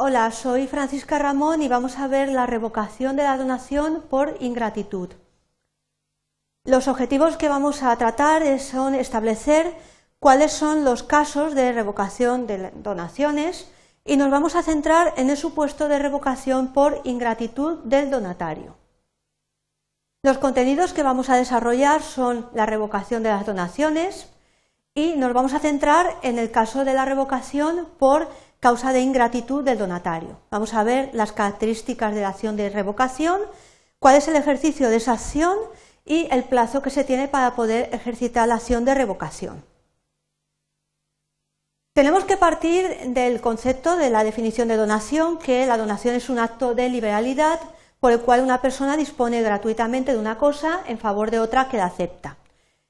Hola, soy Francisca Ramón y vamos a ver la revocación de la donación por ingratitud. Los objetivos que vamos a tratar son establecer cuáles son los casos de revocación de donaciones y nos vamos a centrar en el supuesto de revocación por ingratitud del donatario. Los contenidos que vamos a desarrollar son la revocación de las donaciones y nos vamos a centrar en el caso de la revocación por causa de ingratitud del donatario. Vamos a ver las características de la acción de revocación, cuál es el ejercicio de esa acción y el plazo que se tiene para poder ejercitar la acción de revocación. Tenemos que partir del concepto de la definición de donación, que la donación es un acto de liberalidad por el cual una persona dispone gratuitamente de una cosa en favor de otra que la acepta.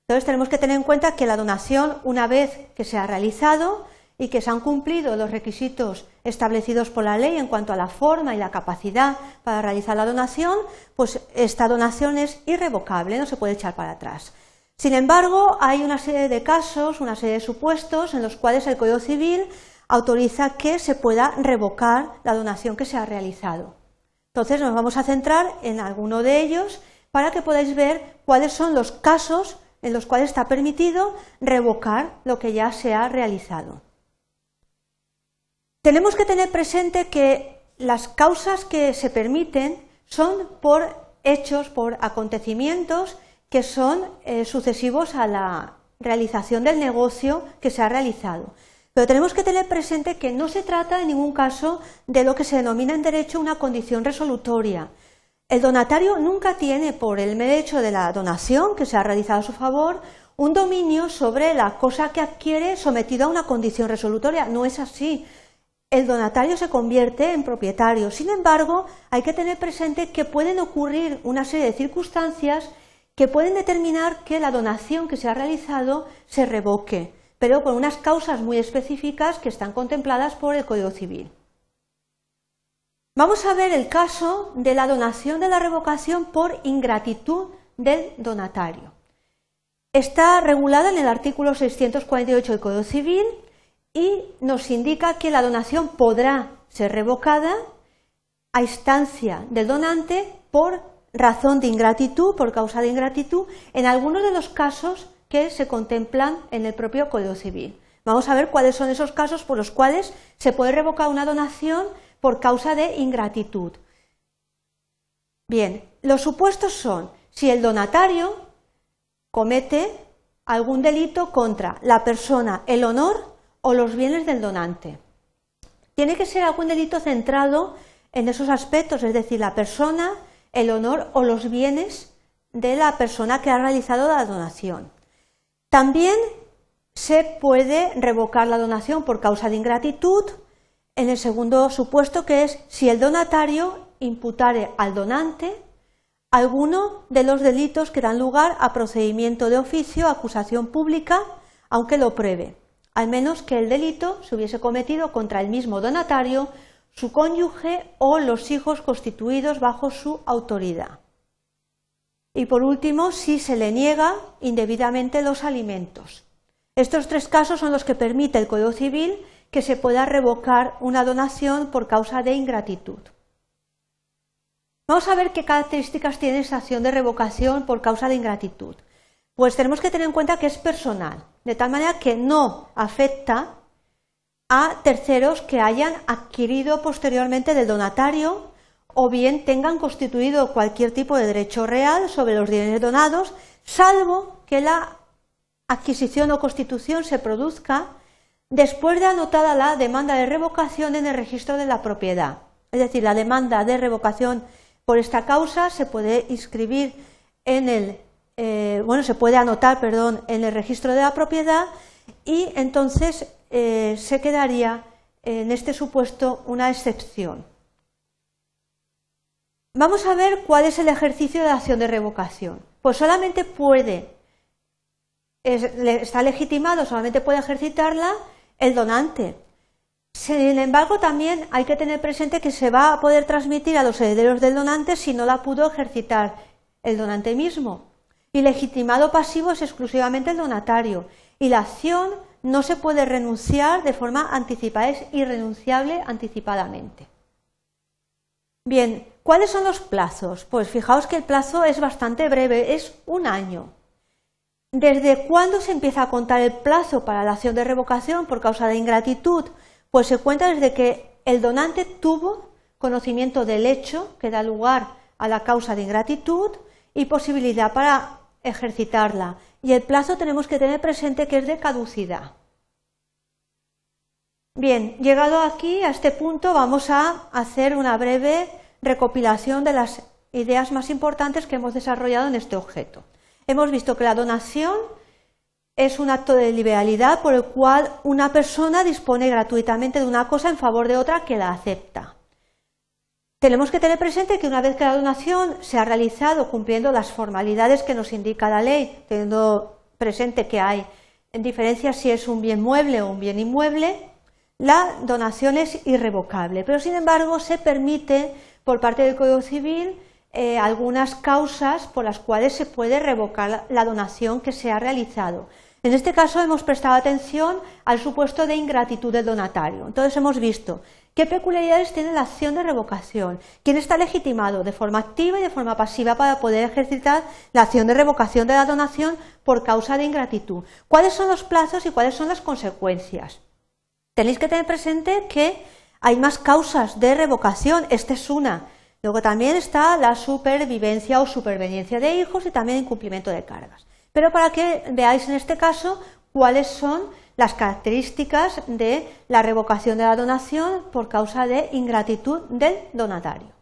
Entonces tenemos que tener en cuenta que la donación, una vez que se ha realizado y que se han cumplido los requisitos establecidos por la ley en cuanto a la forma y la capacidad para realizar la donación, pues esta donación es irrevocable, no se puede echar para atrás. Sin embargo, hay una serie de casos, una serie de supuestos en los cuales el Código Civil autoriza que se pueda revocar la donación que se ha realizado. Entonces nos vamos a centrar en alguno de ellos para que podáis ver cuáles son los casos en los cuales está permitido revocar lo que ya se ha realizado. Tenemos que tener presente que las causas que se permiten son por hechos, por acontecimientos que son eh, sucesivos a la realización del negocio que se ha realizado. Pero tenemos que tener presente que no se trata en ningún caso de lo que se denomina en derecho una condición resolutoria. El donatario nunca tiene, por el mero hecho de la donación que se ha realizado a su favor, un dominio sobre la cosa que adquiere sometida a una condición resolutoria. No es así. El donatario se convierte en propietario. Sin embargo, hay que tener presente que pueden ocurrir una serie de circunstancias que pueden determinar que la donación que se ha realizado se revoque, pero con unas causas muy específicas que están contempladas por el Código Civil. Vamos a ver el caso de la donación de la revocación por ingratitud del donatario. Está regulada en el artículo 648 del Código Civil y nos indica que la donación podrá ser revocada a instancia del donante por razón de ingratitud, por causa de ingratitud, en algunos de los casos que se contemplan en el propio Código Civil. Vamos a ver cuáles son esos casos por los cuales se puede revocar una donación por causa de ingratitud. Bien, los supuestos son si el donatario comete algún delito contra la persona, el honor o los bienes del donante. Tiene que ser algún delito centrado en esos aspectos, es decir, la persona, el honor o los bienes de la persona que ha realizado la donación. También se puede revocar la donación por causa de ingratitud en el segundo supuesto que es si el donatario imputare al donante alguno de los delitos que dan lugar a procedimiento de oficio, acusación pública, aunque lo pruebe, al menos que el delito se hubiese cometido contra el mismo donatario su cónyuge o los hijos constituidos bajo su autoridad. Y por último, si se le niega indebidamente los alimentos. Estos tres casos son los que permite el Código Civil que se pueda revocar una donación por causa de ingratitud. Vamos a ver qué características tiene esa acción de revocación por causa de ingratitud. Pues tenemos que tener en cuenta que es personal, de tal manera que no afecta a terceros que hayan adquirido posteriormente del donatario o bien tengan constituido cualquier tipo de derecho real sobre los bienes donados, salvo que la adquisición o constitución se produzca después de anotada la demanda de revocación en el registro de la propiedad. Es decir, la demanda de revocación por esta causa se puede inscribir en el, eh, bueno, se puede anotar, perdón, en el registro de la propiedad y entonces eh, se quedaría en este supuesto una excepción. Vamos a ver cuál es el ejercicio de acción de revocación. Pues solamente puede, está legitimado, solamente puede ejercitarla el donante. Sin embargo, también hay que tener presente que se va a poder transmitir a los herederos del donante si no la pudo ejercitar el donante mismo. Y legitimado pasivo es exclusivamente el donatario y la acción no se puede renunciar de forma anticipada, es irrenunciable anticipadamente. Bien, ¿cuáles son los plazos? Pues fijaos que el plazo es bastante breve, es un año. ¿Desde cuándo se empieza a contar el plazo para la acción de revocación por causa de ingratitud? Pues se cuenta desde que el donante tuvo conocimiento del hecho que da lugar a la causa de ingratitud y posibilidad para ejercitarla. Y el plazo tenemos que tener presente que es de caducidad. Bien, llegado aquí a este punto vamos a hacer una breve recopilación de las ideas más importantes que hemos desarrollado en este objeto. Hemos visto que la donación es un acto de liberalidad por el cual una persona dispone gratuitamente de una cosa en favor de otra que la acepta. Tenemos que tener presente que una vez que la donación se ha realizado cumpliendo las formalidades que nos indica la ley, teniendo presente que hay diferencias si es un bien mueble o un bien inmueble, la donación es irrevocable. Pero sin embargo se permite por parte del Código Civil eh, algunas causas por las cuales se puede revocar la donación que se ha realizado. En este caso hemos prestado atención al supuesto de ingratitud del donatario. Entonces hemos visto ¿Qué peculiaridades tiene la acción de revocación? ¿Quién está legitimado de forma activa y de forma pasiva para poder ejercitar la acción de revocación de la donación por causa de ingratitud? ¿Cuáles son los plazos y cuáles son las consecuencias? Tenéis que tener presente que hay más causas de revocación, esta es una. Luego también está la supervivencia o superveniencia de hijos y también incumplimiento de cargas. Pero para que veáis en este caso cuáles son las características de la revocación de la donación por causa de ingratitud del donatario.